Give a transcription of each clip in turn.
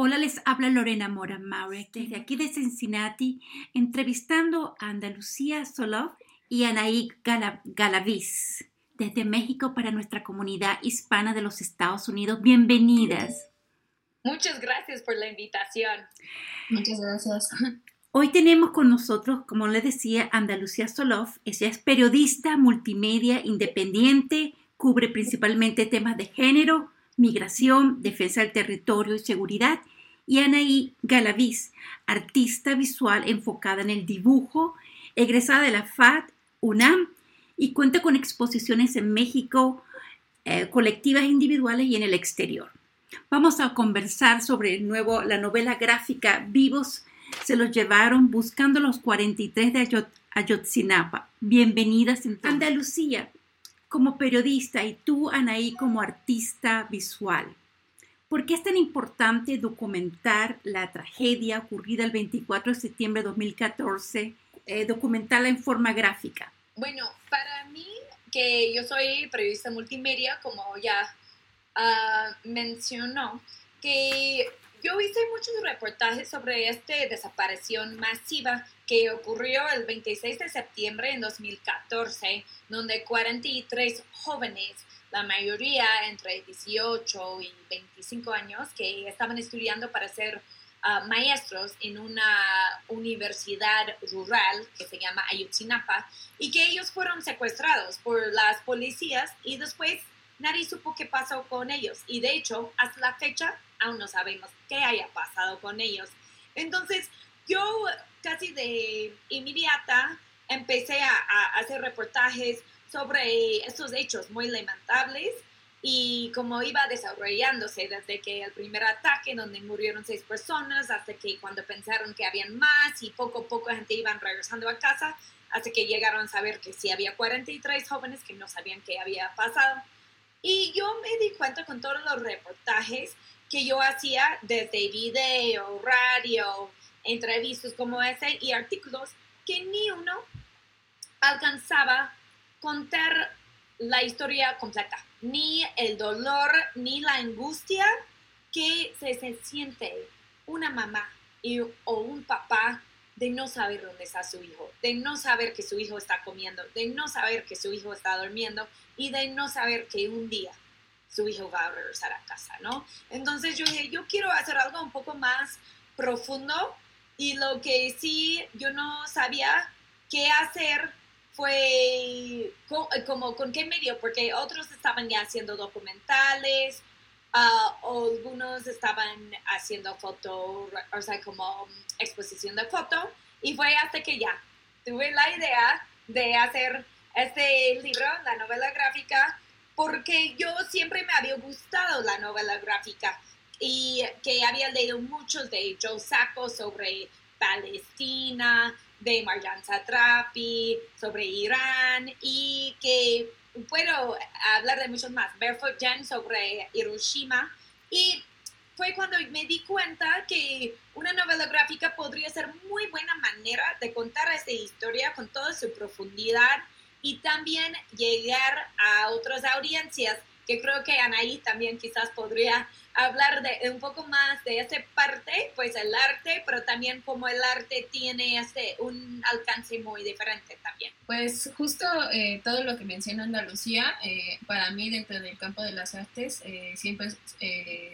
Hola, les habla Lorena Mora Maure desde aquí de Cincinnati, entrevistando a Andalucía Solov y Anaí Galaviz desde México para nuestra comunidad hispana de los Estados Unidos. Bienvenidas. Muchas gracias por la invitación. Muchas gracias. Hoy tenemos con nosotros, como les decía, Andalucía Solov. Ella es periodista multimedia independiente, cubre principalmente temas de género, migración, defensa del territorio y seguridad, y Anaí Galaviz, artista visual enfocada en el dibujo, egresada de la FAD UNAM y cuenta con exposiciones en México, eh, colectivas individuales y en el exterior. Vamos a conversar sobre el nuevo, la novela gráfica Vivos se los llevaron buscando los 43 de Ayotzinapa. Bienvenidas en Andalucía como periodista y tú, Anaí, como artista visual. ¿Por qué es tan importante documentar la tragedia ocurrida el 24 de septiembre de 2014, eh, documentarla en forma gráfica? Bueno, para mí, que yo soy periodista multimedia, como ya uh, mencionó, que yo hice muchos reportajes sobre esta desaparición masiva que ocurrió el 26 de septiembre en 2014, donde 43 jóvenes, la mayoría entre 18 y 25 años, que estaban estudiando para ser ah, maestros en una universidad rural que se llama Ayutzinapa, y que ellos fueron secuestrados por las policías y después nadie supo qué pasó con ellos. Y de hecho, hasta la fecha, aún no sabemos qué haya pasado con ellos. Entonces, yo casi de inmediata empecé a, hacer reportajes sobre estos hechos muy lamentables y cómo iba desarrollándose desde que el primer ataque donde murieron seis personas hasta que cuando pensaron que habían más y poco a poco gente iban regresando a casa hasta que llegaron a saber que sí había 43 jóvenes que no sabían qué había pasado. Y yo me di cuenta con todos los reportajes que yo hacía desde video, radio, entrevistas como ese y artículos que ni uno alcanzaba contar la historia completa, ni el dolor, ni la angustia que se, siente una mamá o un papá de no saber dónde está su hijo, de no saber que su hijo está comiendo, de no saber que su hijo está durmiendo y de no saber que un día su hijo va a regresar a casa, ¿no? Entonces yo dije, yo quiero hacer algo un poco más profundo y lo que sí yo no sabía qué hacer fue como con qué medio, porque otros estaban ya haciendo documentales, uh, algunos estaban haciendo foto, o sea, como exposición de foto, y fue hasta que ya tuve la idea de hacer este libro, la novela gráfica, porque yo siempre me había gustado la novela gráfica y que había leído muchos de Joe Sacco sobre Palestina, de Marjan Satrapi, sobre Irán y que puedo hablar de muchos más. Barefoot Jen sobre Hiroshima y fue cuando me di cuenta que una novela gráfica podría ser muy buena manera de contar esta historia con toda su profundidad y también llegar a otras audiencias que creo que Anaí también quizás podría hablar de un poco más de esa parte, pues el arte, pero también como el arte tiene este, un alcance muy diferente también. Pues justo eh, todo lo que menciona Andalucía, eh, para mí dentro del campo de las artes eh, siempre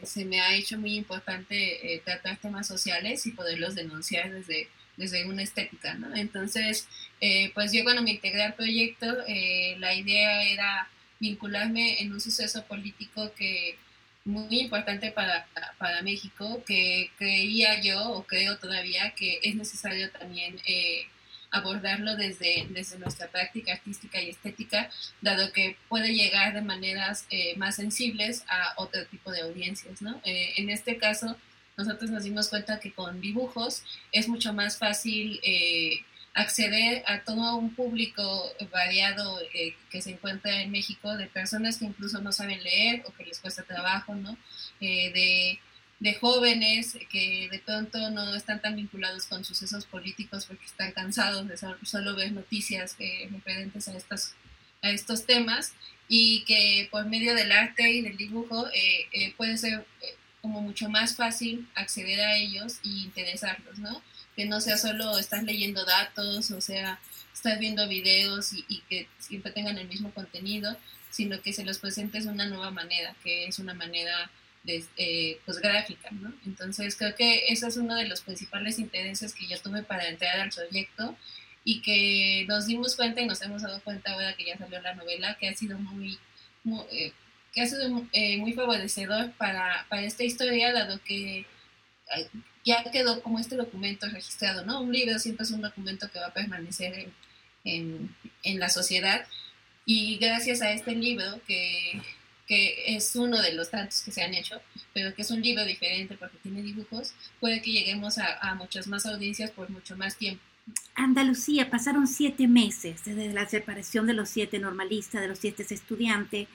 se me ha hecho muy importante tratar temas sociales y poderlos denunciar desde desde una estética, ¿no? Entonces, pues yo cuando me integré al proyecto, la idea era vincularme en un suceso político que muy importante para, para México, que creía yo o creo todavía que es necesario también eh, abordarlo desde, desde nuestra práctica artística y estética, dado que puede llegar de maneras eh, más sensibles a otro tipo de audiencias. ¿no? Eh, en este caso, nosotros nos dimos cuenta que con dibujos es mucho más fácil acceder a todo un público variado eh, que se encuentra en México, de personas que incluso no saben leer o que les cuesta trabajo, ¿no? Eh, de, de, jóvenes que de pronto no están tan vinculados con sucesos políticos porque están cansados de solo, ver noticias eh, referentes a estos, a estos temas y que por medio del arte y del dibujo puede ser como mucho más fácil acceder a ellos y interesarlos, ¿no? Que no sea solo estás leyendo datos, o sea, estás viendo videos y, que siempre tengan el mismo contenido, sino que se los presentes de una nueva manera, que es una manera de, eh, pues gráfica, ¿no? Entonces creo que ese es uno de los principales intereses que yo tuve para entrar al proyecto y que nos dimos cuenta y nos hemos dado cuenta ahora que ya salió la novela, que ha sido muy, eh, que ha sido eh, muy favorecedor para, para, esta historia, dado que ya quedó como este documento registrado, ¿no? Un libro siempre es un documento que va a permanecer en, en, la sociedad y gracias a este libro que, que es uno de los tantos que se han hecho, pero que es un libro diferente porque tiene dibujos, puede que lleguemos a, a muchas más audiencias por mucho más tiempo. Andalucía, pasaron siete meses desde la separación de los siete normalistas, de los siete estudiantes,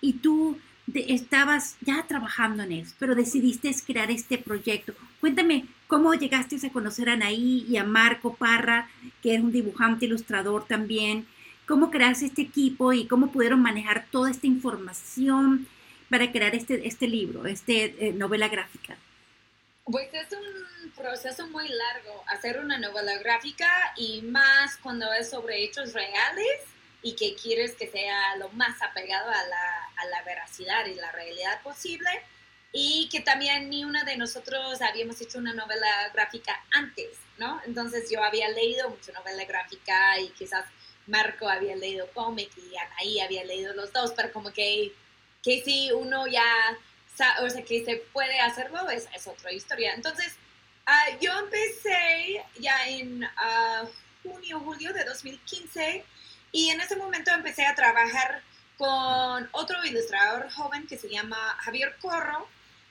y tú estabas ya trabajando en eso, pero decidiste crear este proyecto. Cuéntame cómo llegaste a conocer a Anaí y a Marco Parra, que es un dibujante, ilustrador también. ¿Cómo creaste este equipo y cómo pudieron manejar toda esta información para crear este, este libro, esta eh, novela gráfica? Pues es un proceso muy largo hacer una novela gráfica y más cuando es sobre hechos reales y que quieres que sea lo más apegado a la, a la veracidad y la realidad posible y que también ni una de nosotros habíamos hecho una novela gráfica antes, ¿no? Entonces yo había leído mucha novela gráfica y quizás Marco había leído cómic y Anaí había leído los dos, pero como que, que si uno ya, sabe, o sea, que se puede hacerlo, es, es otra historia. Entonces, uh, yo empecé ya en uh, junio, julio de 2015 y en ese momento empecé a trabajar con otro ilustrador joven que se llama Javier Corro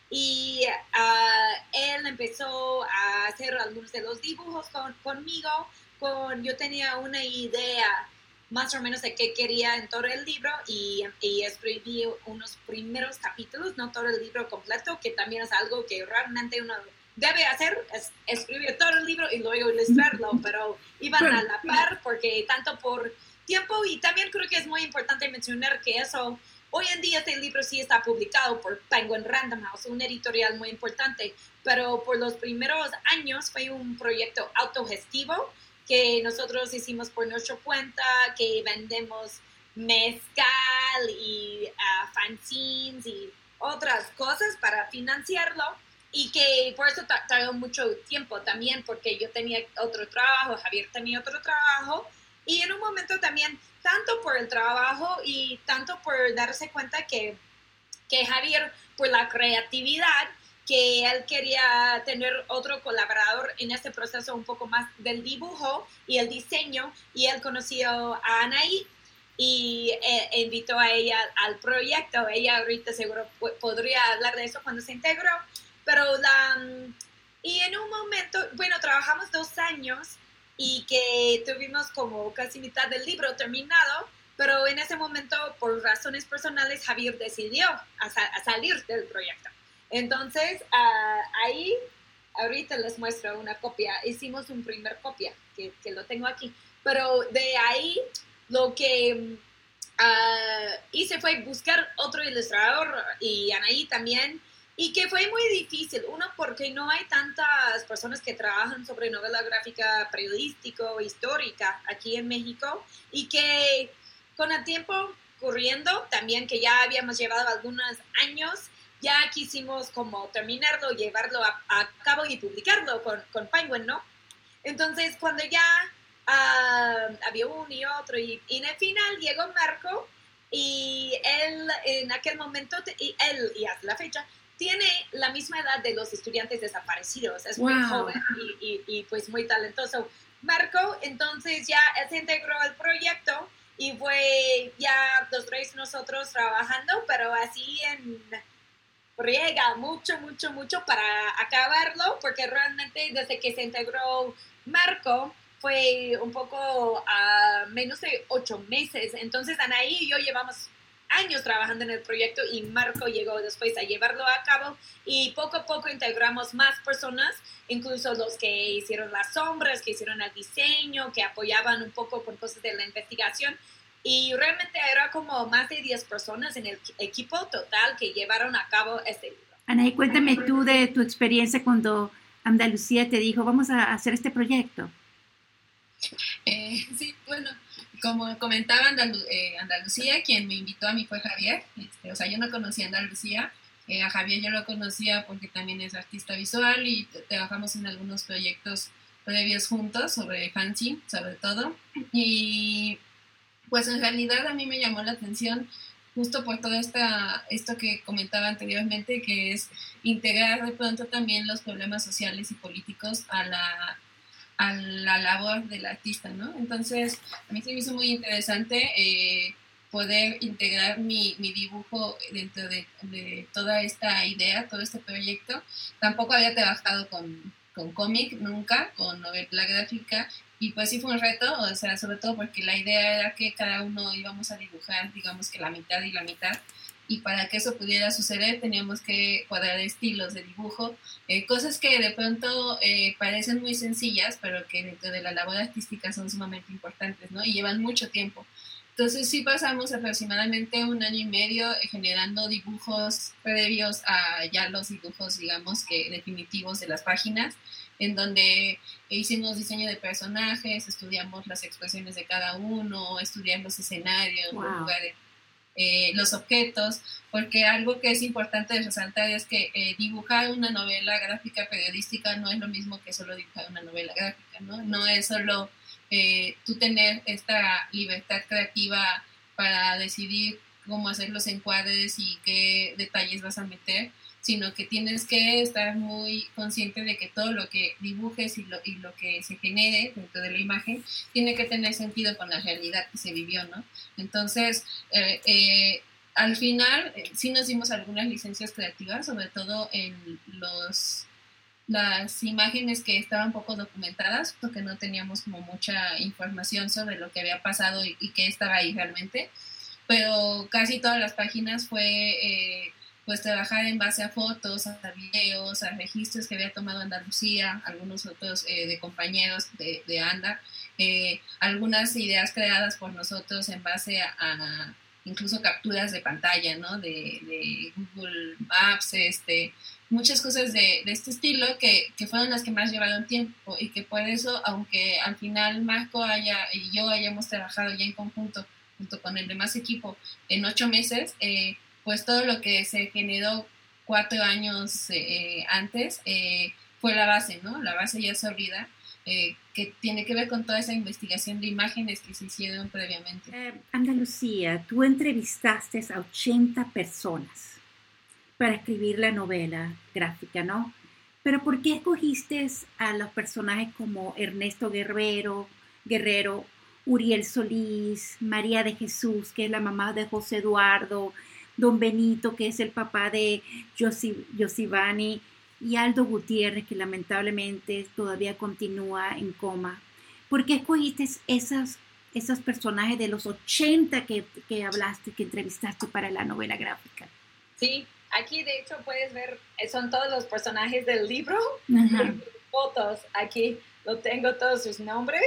y uh, él empezó a hacer algunos de los dibujos con, conmigo. Con, yo tenía una idea más o menos de qué quería en todo el libro y, y, escribí unos primeros capítulos, no todo el libro completo, que también es algo que realmente uno debe hacer, es escribir todo el libro y luego ilustrarlo, pero iban a la par porque tanto por tiempo y también creo que es muy importante mencionar que eso, hoy en día este libro sí está publicado por Penguin Random House, un editorial muy importante, pero por los primeros años fue un proyecto autogestivo que nosotros hicimos por nuestra cuenta, que vendemos mezcal y uh, fanzines y otras cosas para financiarlo y que por eso tardó mucho tiempo también porque yo tenía otro trabajo, Javier tenía otro trabajo y en un momento también, tanto por el trabajo y tanto por darse cuenta que, que Javier, por la creatividad, que él quería tener otro colaborador en este proceso un poco más del dibujo y el diseño, y él conoció a Anaí y eh, invitó a ella al proyecto. Ella ahorita seguro podría hablar de eso cuando se integró, pero la... Y en un momento, bueno, trabajamos dos años y que tuvimos como casi mitad del libro terminado, pero en ese momento, por razones personales, Javier decidió a, salir del proyecto. Entonces, uh, ahí, ahorita les muestro una copia. Hicimos un primer copia, que, que lo tengo aquí. Pero de ahí, lo que uh, hice fue buscar otro ilustrador y Anaí también y que fue muy difícil. Uno, porque no hay tantas personas que trabajan sobre novela gráfica periodístico, histórica aquí en México, y que con el tiempo corriendo, también que ya habíamos llevado algunos años, ya quisimos como terminarlo, llevarlo a, cabo y publicarlo con, con, Penguin, ¿no? Entonces, cuando ya uh, había uno y otro, y, y en el final llegó Marco, y él en aquel momento, y él y hasta la fecha, tiene la misma edad de los estudiantes desaparecidos, es muy joven y, y, pues muy talentoso. Marco, entonces ya se integró al proyecto y fue ya los tres nosotros trabajando, pero así en riega mucho, mucho, mucho para acabarlo, porque realmente desde que se integró Marco fue un poco a menos de ocho meses. Entonces Anaí y yo llevamos años trabajando en el proyecto y Marco llegó después a llevarlo a cabo y poco a poco integramos más personas, incluso los que hicieron las sombras, que hicieron el diseño, que apoyaban un poco con cosas de la investigación y realmente era como más de 10 personas en el equipo total que llevaron a cabo este libro. Anaí, cuéntame tú de tu experiencia cuando Andalucía te dijo, vamos a hacer este proyecto. Eh, sí, bueno, como comentaba eh, Andalucía, quien me invitó a mí fue Javier. Este, o sea, yo no conocía Andalucía. Eh, a Javier yo lo conocía porque también es artista visual y trabajamos en algunos proyectos previos juntos sobre fanzine, sobre todo. Y pues en realidad a mí me llamó la atención justo por todo esta, esto que comentaba anteriormente, que es integrar de pronto también los problemas sociales y políticos a la a la labor del artista, ¿no? Entonces, a mí se me hizo muy interesante eh, poder integrar mi, mi, dibujo dentro de, de, toda esta idea, todo este proyecto. Tampoco había trabajado con, con cómic nunca, con novela gráfica, y pues sí fue un reto, o sea, sobre todo porque la idea era que cada uno íbamos a dibujar, digamos que la mitad y la mitad, y para que eso pudiera suceder teníamos que cuadrar estilos de dibujo, eh, cosas que de pronto eh, parecen muy sencillas, pero que dentro de la labor artística son sumamente importantes, ¿no? Y llevan mucho tiempo. Entonces sí pasamos aproximadamente un año y medio generando dibujos previos a ya los dibujos, digamos que definitivos de las páginas, en donde hicimos diseño de personajes, estudiamos las expresiones de cada uno, estudiamos escenarios, lugares eh, los objetos, porque algo que es importante resaltar es que eh, dibujar una novela gráfica periodística no es lo mismo que solo dibujar una novela gráfica, ¿no? No es solo eh, tú tener esta libertad creativa para decidir cómo hacer los encuadres y qué detalles vas a meter, sino que tienes que estar muy consciente de que todo lo que dibujes y lo, y lo que se genere dentro de la imagen tiene que tener sentido con la realidad que se vivió, ¿no? Entonces, eh, eh, al final eh, sí nos dimos algunas licencias creativas, sobre todo en los las imágenes que estaban poco documentadas, porque no teníamos como mucha información sobre lo que había pasado y, y qué estaba ahí realmente, pero casi todas las páginas fue pues trabajar en base a fotos, a videos, a registros que había tomado Andalucía, algunos otros eh, de compañeros de, de ANDA, eh, algunas ideas creadas por nosotros en base a, incluso capturas de pantalla, ¿no? De, Google Maps, este, muchas cosas de, de este estilo que, que, fueron las que más llevaron tiempo y que por eso, aunque al final Marco haya, y yo hayamos trabajado ya en conjunto junto con el demás equipo en ocho meses, eh, pues todo lo que se generó cuatro años eh, antes eh, fue la base, ¿no? La base ya sólida, eh, que tiene que ver con toda esa investigación de imágenes que se hicieron previamente. Andalucía, tú entrevistaste a 80 personas para escribir la novela gráfica, ¿no? Pero ¿por qué escogiste a los personajes como Ernesto Guerrero, Guerrero, Uriel Solís, María de Jesús, que es la mamá de José Eduardo, don Benito, que es el papá de Josivani, y Aldo Gutiérrez, que lamentablemente todavía continúa en coma. ¿Por qué escogiste esos, esos personajes de los 80 que, que hablaste, que entrevistaste para la novela gráfica? Sí, aquí de hecho puedes ver, son todos los personajes del libro, fotos, aquí lo tengo todos sus nombres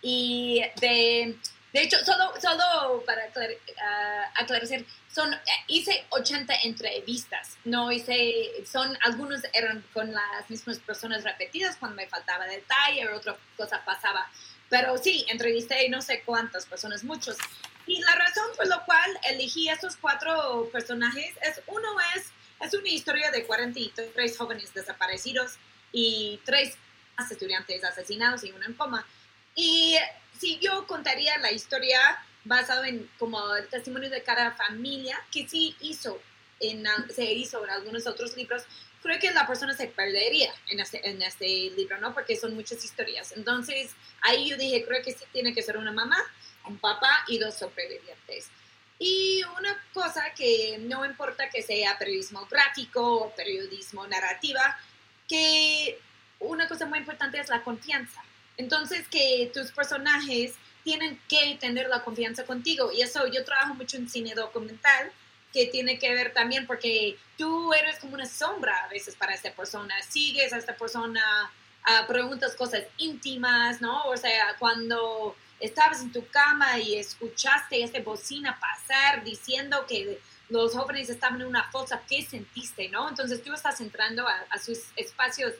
y de de hecho, solo, solo para ah, aclarecer, son, eh, hice 80 entrevistas, no hice, son, algunos eran con las mismas personas repetidas cuando me faltaba detalle o otra cosa pasaba. Pero sí, entrevisté no sé cuántas personas, muchos. Y la razón por la cual elegí estos cuatro personajes es, uno es, es una historia de 43 jóvenes desaparecidos y tres estudiantes asesinados y uno en coma. Y si yo contaría la historia basado en como el testimonio de cada familia que sí hizo, en, se hizo en algunos otros libros, creo que la persona se perdería en este, en este libro, ¿no? Porque son muchas historias. Entonces, ahí yo dije, creo que sí tiene que ser una mamá, un papá y dos sobrevivientes. Y una cosa que no importa que sea periodismo gráfico o periodismo narrativa, que una cosa muy importante es la confianza. Entonces, que tus personajes tienen que tener la confianza contigo. Y eso yo trabajo mucho en cine documental, que tiene que ver también porque tú eres como una sombra a veces para esta persona. Sigues a esta persona, uh, preguntas cosas íntimas, ¿no? O sea, cuando estabas en tu cama y escuchaste esa bocina pasar diciendo que los jóvenes estaban en una fosa, ¿qué sentiste, no? Entonces tú estás entrando a, sus espacios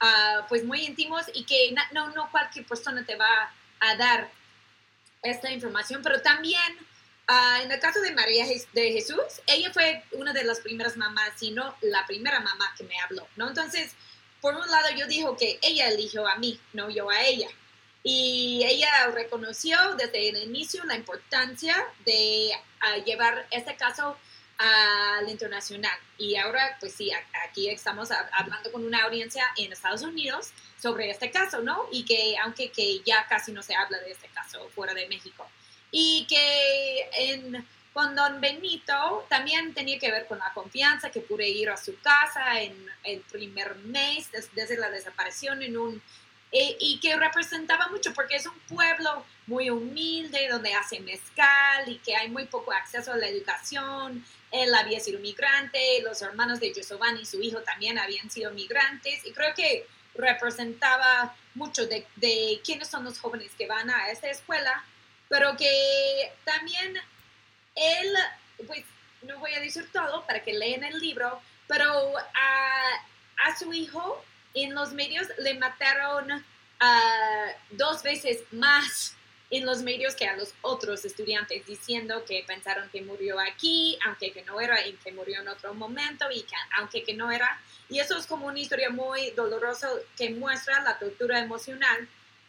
ah, pues muy íntimos y que no, no cualquier persona te va a dar esta información, pero también ah, en el caso de María de Jesús, ella fue una de las primeras mamás, si no la primera mamá que me habló, ¿no? Entonces, por un lado yo dijo que ella eligió a mí, no yo a ella. Y ella reconoció desde el inicio la importancia de ah, llevar este caso al internacional. Y ahora, pues sí, aquí estamos hablando con una audiencia en Estados Unidos sobre este caso, ¿no? Y que aunque que ya casi no se habla de este caso fuera de México. Y que en, con don Benito también tenía que ver con la confianza, que pude ir a su casa en el primer mes desde la desaparición en un eh, y que representaba mucho porque es un pueblo muy humilde donde hace mezcal y que hay muy poco acceso a la educación. Él había sido migrante, los hermanos de Giovanni, su hijo, también habían sido migrantes y creo que representaba mucho de, de quiénes son los jóvenes que van a esta escuela, pero que también él, pues no voy a decir todo para que lean el libro, pero a, a su hijo en los medios le mataron uh, dos veces más en los medios que a los otros estudiantes, diciendo que pensaron que murió aquí, aunque que no era, y que murió en otro momento, y que, aunque que no era. Y eso es como una historia muy dolorosa que muestra la tortura emocional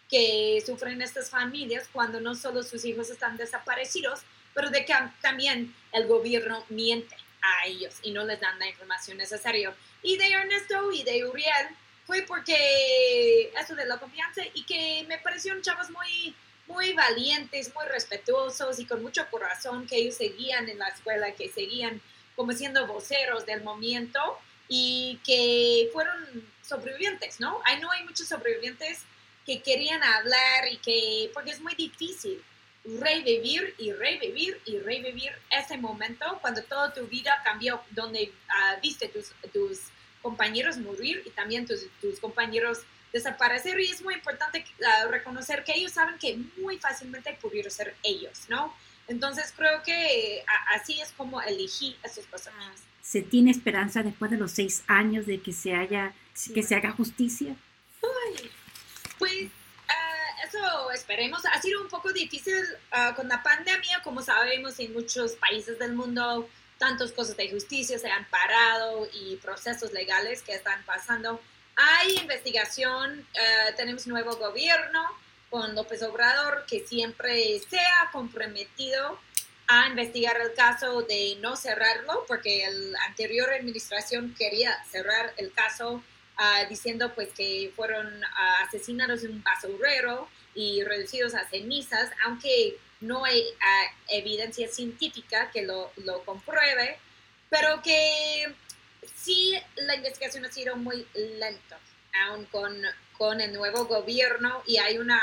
que sufren estas familias cuando no solo sus hijos están desaparecidos, pero de que también el gobierno miente a ellos y no les dan la información necesaria. Y de Ernesto y de Uriel, fue porque eso de la confianza y que me parecieron chavos muy, muy valientes, muy respetuosos y con mucho corazón que ellos seguían en la escuela, que seguían como siendo voceros del movimiento y que fueron sobrevivientes, ¿no? Ahí no hay muchos sobrevivientes que querían hablar y que, porque es muy difícil revivir y revivir y revivir ese momento cuando toda tu vida cambió, donde uh, viste tus, tus compañeros morir y también tus, tus compañeros desaparecer y es muy importante ah, reconocer que ellos saben que muy fácilmente pudieron ser ellos, ¿no? Entonces creo que así es como elegí a sus personas. ¿Se tiene esperanza después de los seis años de que se haya, que se haga justicia? pues ah, eso esperemos. Ha sido un poco difícil ah, con la pandemia, como sabemos, en muchos países del mundo tantas cosas de justicia se han parado y procesos legales que están pasando. Hay investigación, uh, tenemos nuevo gobierno con López Obrador que siempre se ha comprometido a investigar el caso de no cerrarlo, porque la anterior administración quería cerrar el caso uh, diciendo pues que fueron asesinados en un basurero y reducidos a cenizas, aunque no hay ah, evidencia científica que lo, lo, compruebe, pero que sí la investigación ha sido muy lenta, aún con, con el nuevo gobierno y hay una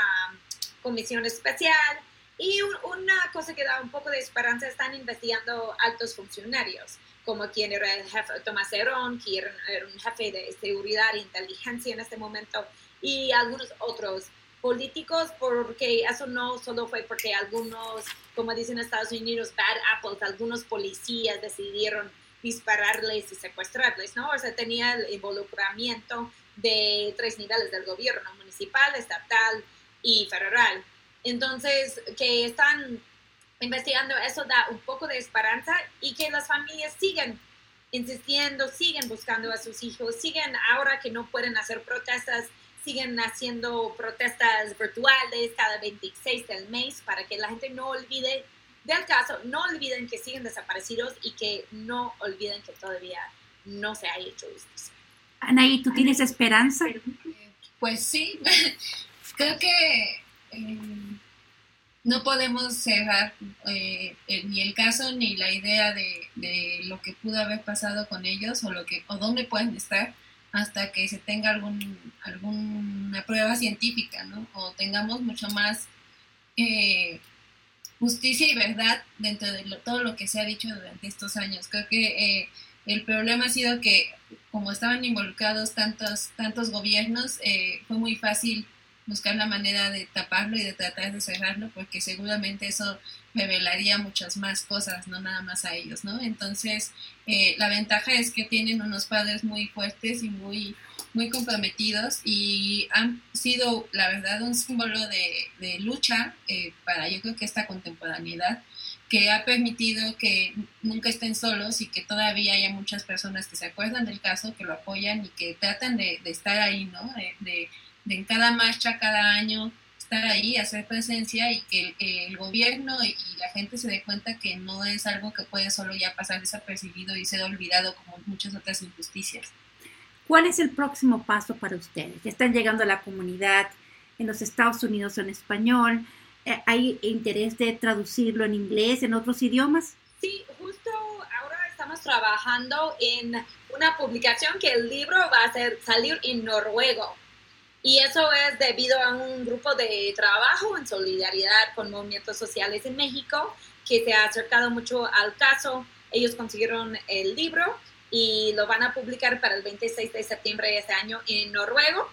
comisión especial. Y una cosa que da un poco de esperanza, están investigando altos funcionarios, como quien era el jefe Tomás Herón, que era un jefe de seguridad e inteligencia en este momento, y algunos otros políticos, porque eso no solo fue porque algunos, como dicen Estados Unidos, bad apples, algunos policías decidieron dispararles y secuestrarles, ¿no? O sea, tenía el involucramiento de tres niveles del gobierno, municipal, estatal y federal. Entonces, que están investigando, eso da un poco de esperanza y que las familias siguen insistiendo, siguen buscando a sus hijos, siguen ahora que no pueden hacer protestas siguen haciendo protestas virtuales cada 26 del mes para que la gente no olvide del caso, no olviden que siguen desaparecidos y que no olviden que todavía no se ha hecho justicia. Anaí, ¿tú tienes esperanza? Pues sí, creo que eh, no podemos cerrar eh, ni el caso ni la idea de, de, lo que pudo haber pasado con ellos o, lo que, o dónde pueden estar hasta que se tenga algún, alguna prueba científica, ¿no? O tengamos mucho más eh, justicia y verdad dentro de todo lo que se ha dicho durante estos años. Creo que eh, el problema ha sido que como estaban involucrados tantos, tantos gobiernos, eh, fue muy fácil buscar la manera de taparlo y de tratar de cerrarlo, porque seguramente eso revelaría muchas más cosas, no nada más a ellos, ¿no? Entonces, eh, la ventaja es que tienen unos padres muy fuertes y muy, muy comprometidos y han sido, la verdad, un símbolo de, lucha eh, para yo creo que esta contemporaneidad que ha permitido que nunca estén solos y que todavía haya muchas personas que se acuerdan del caso, que lo apoyan y que tratan de, estar ahí, ¿no? De, de, en cada marcha, cada año, estar ahí, hacer presencia y que el, gobierno y, la gente se dé cuenta que no es algo que puede solo ya pasar desapercibido y ser olvidado como muchas otras injusticias. ¿Cuál es el próximo paso para ustedes? Ya están llegando a la comunidad en los Estados Unidos en español. Eh, ¿Hay interés de traducirlo en inglés, en otros idiomas? Sí, justo ahora estamos trabajando en una publicación que el libro va a ser, salir en noruego. Y eso es debido a un grupo de trabajo en solidaridad con movimientos sociales en México que se ha acercado mucho al caso. Ellos consiguieron el libro y lo van a publicar para el 26 de septiembre de este año en noruego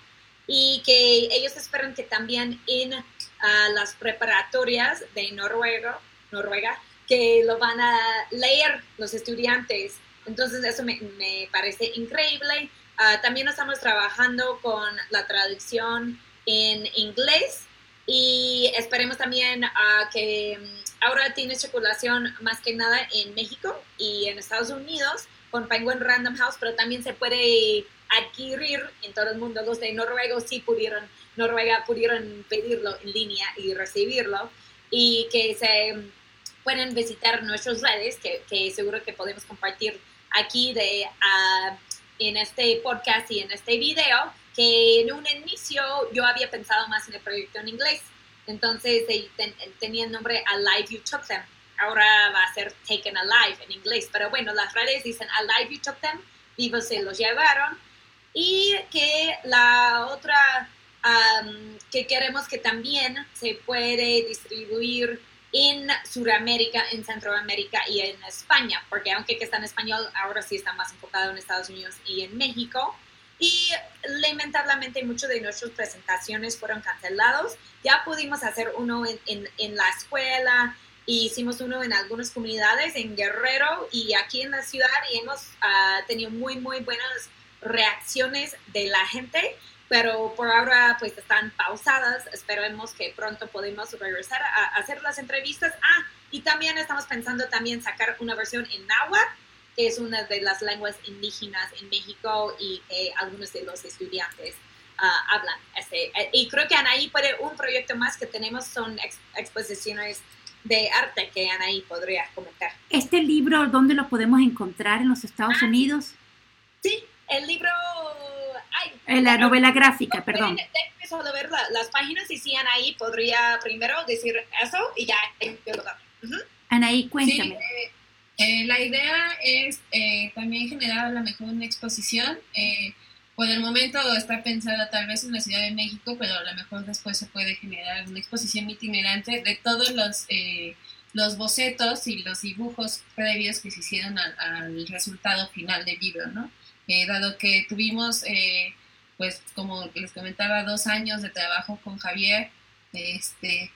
y que ellos esperan que también en a las preparatorias de Noruega, Noruega que lo van a leer los estudiantes. Entonces eso me, me parece increíble. Uh, también estamos trabajando con la traducción en inglés y esperemos también uh, que mm, ahora tiene circulación más que nada en México y en Estados Unidos con Penguin Random House, pero también se puede adquirir en todo el mundo. Los de Noruega sí pudieron Noruega pudieron pedirlo en línea y recibirlo y que se pueden visitar nuestras redes, que, que seguro que podemos compartir aquí de, uh, en este podcast y en este video, que en un inicio yo había pensado más en el proyecto en inglés. Entonces tenía el nombre Alive You Took Them. Ahora va a ser Taken Alive en inglés. Pero bueno, las redes dicen Alive You Took Them, vivos se los llevaron. Y que la otra que queremos que también se puede distribuir en Sudamérica, en Centroamérica y en España, porque aunque que está en español, ahora sí está más enfocado en Estados Unidos y en México. Y lamentablemente muchas de nuestras presentaciones fueron cancelados. Ya pudimos hacer uno en, en, la escuela, hicimos uno en algunas comunidades, en Guerrero y aquí en la ciudad, y hemos ah, tenido muy, muy buenas reacciones de la gente pero por ahora pues están pausadas. Esperemos que pronto podamos regresar a, hacer las entrevistas. Ah, y también estamos pensando también sacar una versión en náhuatl, que es una de las lenguas indígenas en México y que algunos de los estudiantes ah, hablan. Este, eh, y creo que Anaí puede, un proyecto más que tenemos son exposiciones de arte que Anaí podría comentar. ¿Este libro dónde lo podemos encontrar en los Estados ah, Unidos? Sí, el libro en la novela gráfica, perdón. A ver las páginas y si Anaí podría primero decir eso y ya. Anaí, cuéntame. Eh, eh, la idea es eh, también generar a lo mejor una exposición. por el momento está pensada tal vez en la Ciudad de México, pero a lo mejor después se puede generar una exposición itinerante de todos los, los bocetos y los dibujos previos que se hicieron al, al resultado final del libro, ¿no? Dado que tuvimos, eh, pues como les comentaba, dos años de trabajo con Javier este,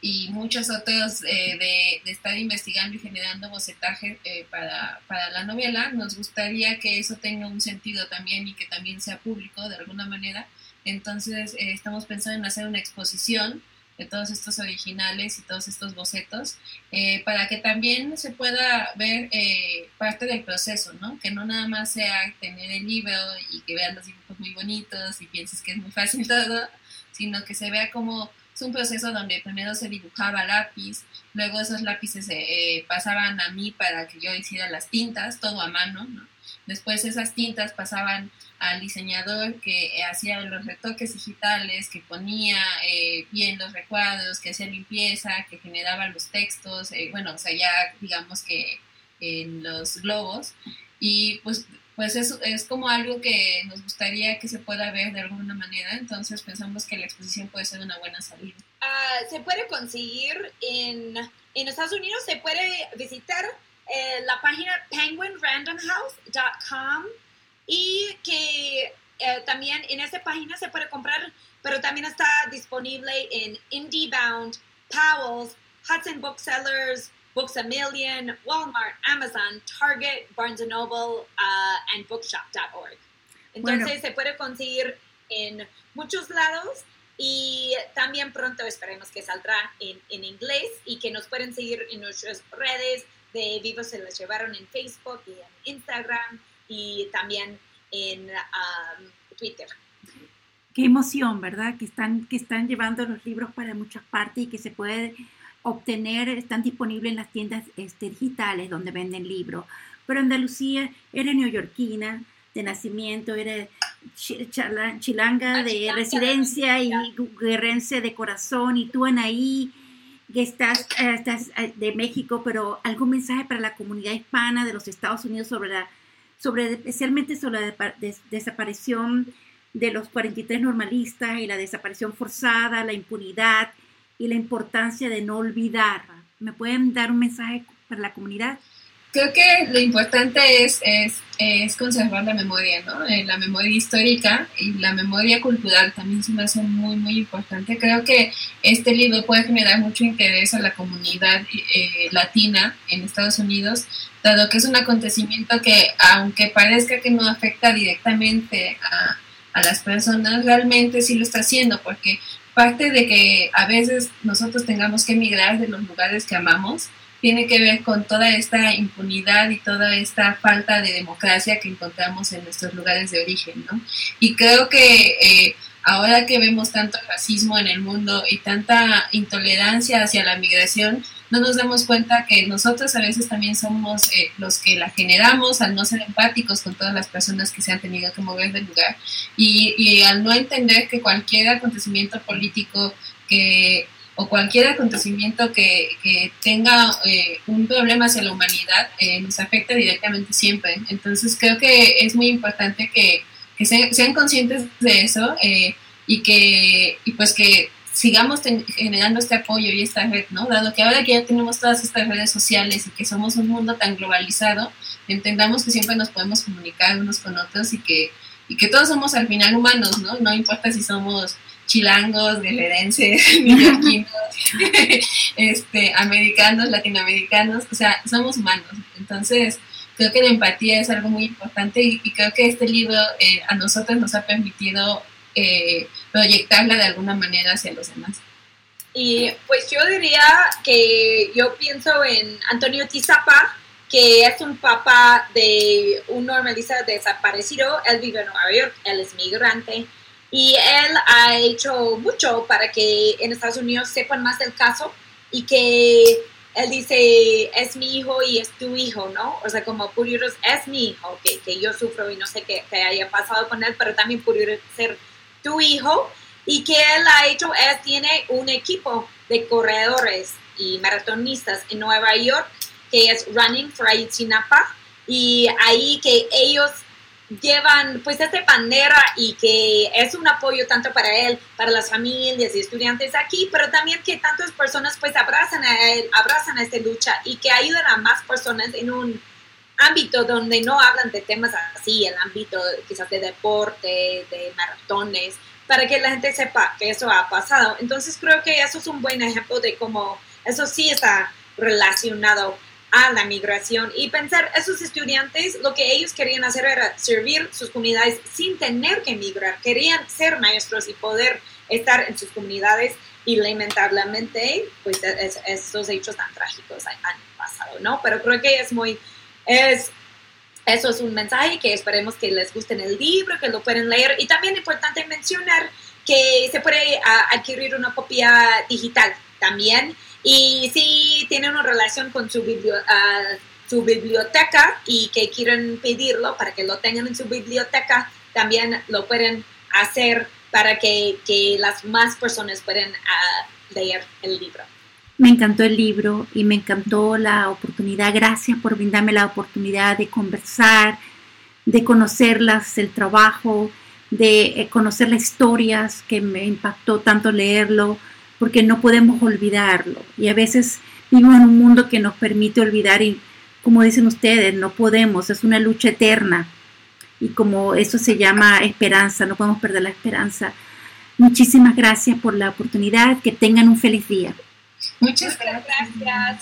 y muchos otros eh, de, estar investigando y generando bocetaje eh, para, para, la novela, nos gustaría que eso tenga un sentido también y que también sea público de alguna manera. Entonces estamos pensando en hacer una exposición de todos estos originales y todos estos bocetos, eh, para que también se pueda ver eh, parte del proceso, ¿no? Que no nada más sea tener el libro y que vean los dibujos muy bonitos y pienses que es muy fácil todo, sino que se vea como es un proceso donde primero se dibujaba lápiz, luego esos lápices eh, pasaban a mí para que yo hiciera las tintas, todo a mano, ¿no? Después esas tintas pasaban al diseñador que hacía los retoques digitales, que ponía eh, bien los recuadros, que hacía limpieza, que generaba los textos, eh, bueno, o sea, ya digamos que en los globos. Y pues, pues es, es como algo que nos gustaría que se pueda ver de alguna manera, entonces pensamos que la exposición puede ser una buena salida. Ah, se puede conseguir en, en Estados Unidos, se puede visitar eh, la página penguinrandomhouse.com y que eh, también en esa página se puede comprar, pero también está disponible en IndieBound, Powell's, Hudson Booksellers, Books a Million, Walmart, Amazon, Target, Barnes Noble, uh, and Bookshop.org. Entonces se puede conseguir en muchos lados y también pronto esperemos que saldrá en, en, inglés y que nos pueden seguir en nuestras redes de Vivo se las llevaron en Facebook y en Instagram y también en um, Twitter. Qué emoción, ¿verdad? Que están, que están llevando los libros para muchas partes y que se puede obtener, están disponibles en las tiendas este, digitales donde venden libros. Pero Andalucía era neoyorquina, de nacimiento, era chilanga de residencia y guerrense de corazón, y tú, Anaí, que estás, eh, estás eh, de México, pero algún mensaje para la comunidad hispana de los Estados Unidos sobre la, sobre, especialmente sobre la desaparición de los 43 normalistas y la desaparición forzada, la impunidad y la importancia de no olvidar. ¿Me pueden dar un mensaje para la comunidad? Creo que lo importante es, es, conservar la memoria, ¿no? Eh, la memoria histórica y la memoria cultural también se me hace muy, muy importante. Creo que este libro puede generar mucho interés a la comunidad eh, latina en Estados Unidos, dado que es un acontecimiento que, aunque parezca que no afecta directamente a, a las personas, realmente sí lo está haciendo, porque parte de que a veces nosotros tengamos que emigrar de los lugares que amamos, tiene que ver con toda esta impunidad y toda esta falta de democracia que encontramos en nuestros lugares de origen, ¿no? Y creo que eh, ahora que vemos tanto racismo en el mundo y tanta intolerancia hacia la migración, no nos damos cuenta que nosotros a veces también somos eh, los que la generamos al no ser empáticos con todas las personas que se han tenido que mover del lugar y, y al no entender que cualquier acontecimiento político que o cualquier acontecimiento que, que tenga eh, un problema hacia la humanidad eh, nos afecta directamente siempre. Entonces creo que es muy importante que, que sean conscientes de eso eh, y que y pues que sigamos generando este apoyo y esta red, ¿no? Dado que ahora que ya tenemos todas estas redes sociales y que somos un mundo tan globalizado, entendamos que siempre nos podemos comunicar unos con otros y que, y que todos somos al final humanos, ¿no? No importa si somos chilangos, guerrerenses, este, americanos, latinoamericanos, o sea, somos humanos. Entonces, creo que la empatía es algo muy importante y, creo que este libro eh, a nosotros nos ha permitido eh, proyectarla de alguna manera hacia los demás. Y pues yo diría que yo pienso en Antonio Tizapa, que es un papá de un normalista desaparecido. Él vive en Nueva York, él es migrante y él ha hecho mucho para que en Estados Unidos sepan más del caso y que él dice, es mi hijo y es tu hijo, ¿no? O sea, como pudiera es mi hijo, que, que yo sufro y no sé qué, haya pasado con él, pero también pudiera ser tu hijo. Y que él ha hecho, él tiene un equipo de corredores y maratonistas en Nueva York, que es Running for Ayotzinapa, y ahí que ellos llevan pues esta bandera y que es un apoyo tanto para él, para las familias y estudiantes aquí, pero también que tantas personas pues abrazan a él, abrazan a esta lucha y que ayudan a más personas en un ámbito donde no hablan de temas así, el ámbito quizás de deporte, de maratones, para que la gente sepa que eso ha pasado. Entonces creo que eso es un buen ejemplo de cómo eso sí está relacionado a la migración y pensar, esos estudiantes lo que ellos querían hacer era servir sus comunidades sin tener que emigrar, querían ser maestros y poder estar en sus comunidades y lamentablemente pues esos hechos tan trágicos han, pasado, ¿no? Pero creo que es muy, es, eso es un mensaje que esperemos que les guste en el libro, que lo pueden leer. Y también es importante mencionar que se puede ah, adquirir una copia digital también y si tienen una relación con su, biblioteca y que quieren pedirlo para que lo tengan en su biblioteca, también lo pueden hacer para que, que las más personas puedan ah, leer el libro. Me encantó el libro y me encantó la oportunidad. Gracias por brindarme la oportunidad de conversar, de conocerlas, el trabajo, de eh, conocer las historias que me impactó tanto leerlo porque no podemos olvidarlo. Y a veces vivimos en un mundo que nos permite olvidar y, como dicen ustedes, no podemos, es una lucha eterna. Y como eso se llama esperanza, no podemos perder la esperanza. Muchísimas gracias por la oportunidad, que tengan un feliz día. Muchas gracias.